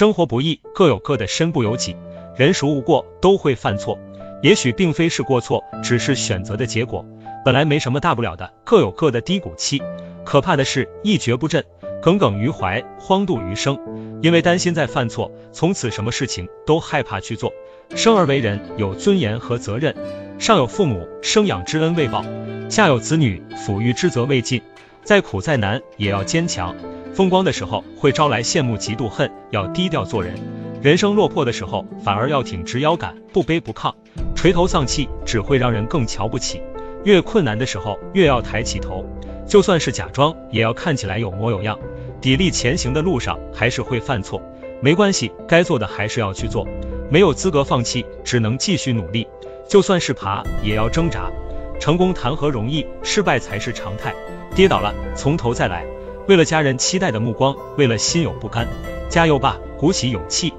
生活不易，各有各的身不由己，人孰无过，都会犯错。也许并非是过错，只是选择的结果。本来没什么大不了的，各有各的低谷期。可怕的是，一蹶不振，耿耿于怀，荒度余生。因为担心再犯错，从此什么事情都害怕去做。生而为人，有尊严和责任。上有父母，生养之恩未报；下有子女，抚育之责未尽。再苦再难，也要坚强。风光的时候，会招来羡慕、嫉妒、恨，要低调做人；人生落魄的时候，反而要挺直腰杆，不卑不亢。垂头丧气，只会让人更瞧不起。越困难的时候，越要抬起头。就算是假装，也要看起来有模有样。砥砺前行的路上，还是会犯错，没关系，该做的还是要去做。没有资格放弃，只能继续努力。就算是爬，也要挣扎。成功谈何容易，失败才是常态。跌倒了，从头再来。为了家人期待的目光，为了心有不甘，加油吧，鼓起勇气，